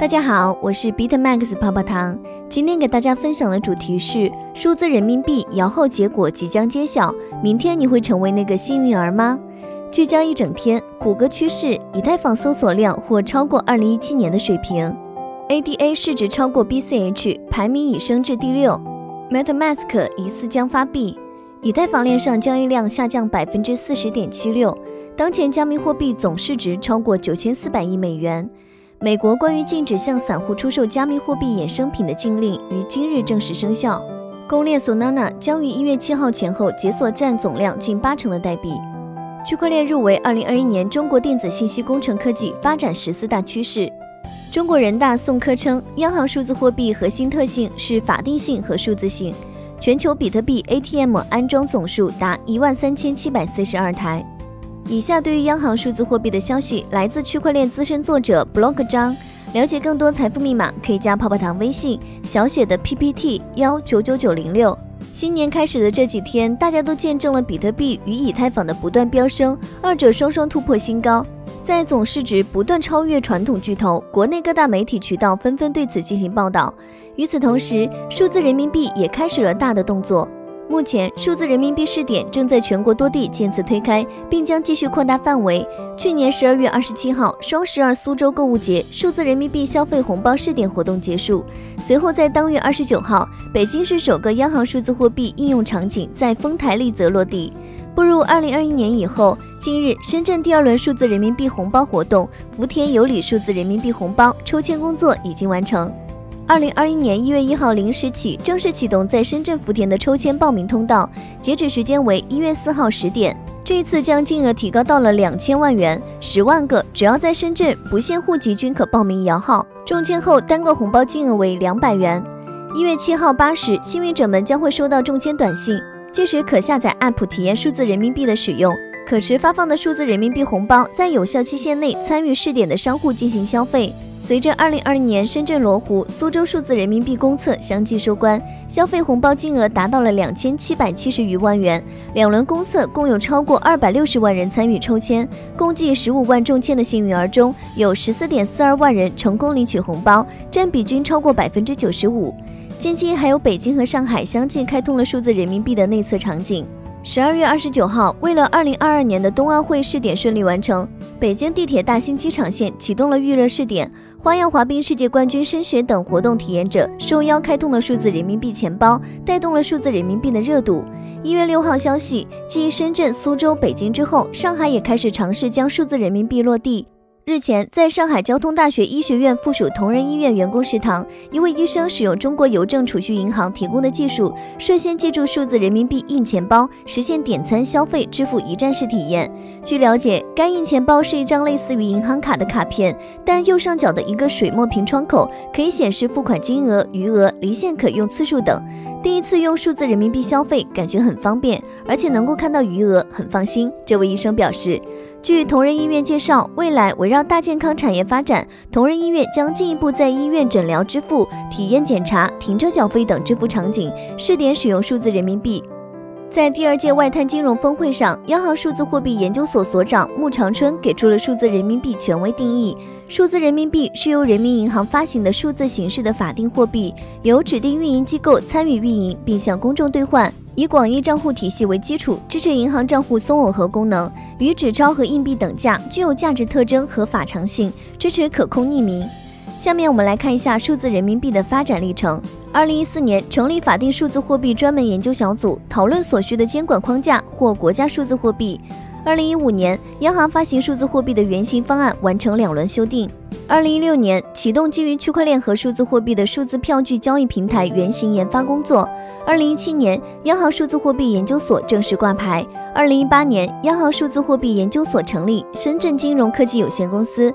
大家好，我是 Bitmax 泡泡糖。今天给大家分享的主题是数字人民币摇号结果即将揭晓，明天你会成为那个幸运儿吗？聚焦一整天，谷歌趋势，以太坊搜索量或超过2017年的水平，ADA 市值超过 BCH，排名已升至第六。MetaMask 疑似将发币，以太坊链上交易量下降百分之四十点七六。当前加密货币总市值超过九千四百亿美元。美国关于禁止向散户出售加密货币衍生品的禁令于今日正式生效。公链 Solana 将于一月七号前后解锁占总量近八成的代币。区块链入围二零二一年中国电子信息工程科技发展十四大趋势。中国人大宋科称，央行数字货币核心特性是法定性和数字性。全球比特币 ATM 安装总数达一万三千七百四十二台。以下对于央行数字货币的消息来自区块链资深作者 Block 张。了解更多财富密码，可以加泡泡糖微信小写的 PPT 幺九九九零六。新年开始的这几天，大家都见证了比特币与以太坊的不断飙升，二者双双突破新高，在总市值不断超越传统巨头，国内各大媒体渠道纷纷对此进行报道。与此同时，数字人民币也开始了大的动作。目前，数字人民币试点正在全国多地渐次推开，并将继续扩大范围。去年十二月二十七号，双十二苏州购物节数字人民币消费红包试点活动结束。随后，在当月二十九号，北京市首个央行数字货币应用场景在丰台丽泽落地。步入二零二一年以后，近日深圳第二轮数字人民币红包活动“福田有礼”数字人民币红包抽签工作已经完成。二零二一年一月一号零时起正式启动在深圳福田的抽签报名通道，截止时间为一月四号十点。这一次将金额提高到了两千万元，十万个只要在深圳不限户籍均可报名摇号。中签后单个红包金额为两百元。一月七号八时，幸运者们将会收到中签短信，届时可下载 App 体验数字人民币的使用，可持发放的数字人民币红包在有效期限内参与试点的商户进行消费。随着二零二零年深圳罗湖、苏州数字人民币公测相继收官，消费红包金额达到了两千七百七十余万元。两轮公测共有超过二百六十万人参与抽签，共计十五万中签的幸运儿中，有十四点四二万人成功领取红包，占比均超过百分之九十五。近期还有北京和上海相继开通了数字人民币的内测场景。十二月二十九号，为了二零二二年的冬奥会试点顺利完成，北京地铁大兴机场线启动了预热试点，花样滑冰世界冠军申雪等活动体验者受邀开通了数字人民币钱包，带动了数字人民币的热度。一月六号消息，继深圳、苏州、北京之后，上海也开始尝试将数字人民币落地。日前，在上海交通大学医学院附属同仁医院员工食堂，一位医生使用中国邮政储蓄银行提供的技术，率先借助数字人民币印钱包，实现点餐、消费、支付一站式体验。据了解，该印钱包是一张类似于银行卡的卡片，但右上角的一个水墨屏窗口可以显示付款金额、余额、离线可用次数等。第一次用数字人民币消费，感觉很方便，而且能够看到余额，很放心。这位医生表示。据同仁医院介绍，未来围绕大健康产业发展，同仁医院将进一步在医院诊疗支付、体验检查、停车缴费等支付场景试点使用数字人民币。在第二届外滩金融峰会上，央行数字货币研究所所长穆长春给出了数字人民币权威定义：数字人民币是由人民银行发行的数字形式的法定货币，由指定运营机构参与运营，并向公众兑换。以广义账户体系为基础，支持银行账户松耦合功能，与纸钞和硬币等价，具有价值特征和法偿性，支持可控匿名。下面我们来看一下数字人民币的发展历程。二零一四年成立法定数字货币专门研究小组，讨论所需的监管框架或国家数字货币。二零一五年，央行发行数字货币的原型方案完成两轮修订。二零一六年启动基于区块链和数字货币的数字票据交易平台原型研发工作。二零一七年，央行数字货币研究所正式挂牌。二零一八年，央行数字货币研究所成立深圳金融科技有限公司。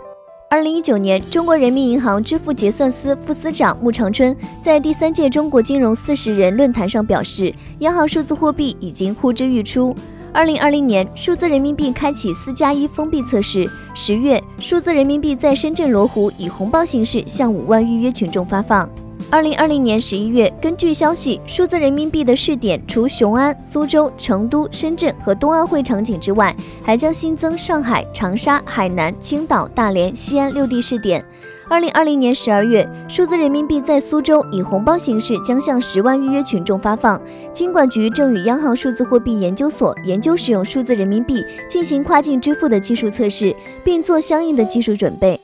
二零一九年，中国人民银行支付结算司副司长穆长春在第三届中国金融四十人论坛上表示，央行数字货币已经呼之欲出。二零二零年，数字人民币开启四加一封闭测试。十月，数字人民币在深圳罗湖以红包形式向五万预约群众发放。二零二零年十一月，根据消息，数字人民币的试点除雄安、苏州、成都、深圳和冬奥会场景之外，还将新增上海、长沙、海南、青岛、大连、西安六地试点。二零二零年十二月，数字人民币在苏州以红包形式将向十万预约群众发放。金管局正与央行数字货币研究所研究使用数字人民币进行跨境支付的技术测试，并做相应的技术准备。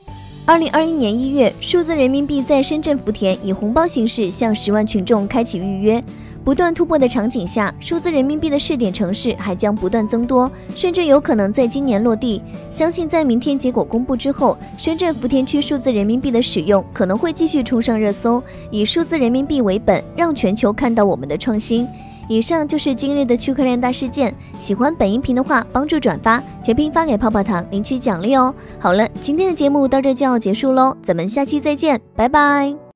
二零二一年一月，数字人民币在深圳福田以红包形式向十万群众开启预约。不断突破的场景下，数字人民币的试点城市还将不断增多，甚至有可能在今年落地。相信在明天结果公布之后，深圳福田区数字人民币的使用可能会继续冲上热搜，以数字人民币为本，让全球看到我们的创新。以上就是今日的区块链大事件。喜欢本音频的话，帮助转发，截屏发给泡泡糖领取奖励哦。好了，今天的节目到这就要结束喽，咱们下期再见，拜拜。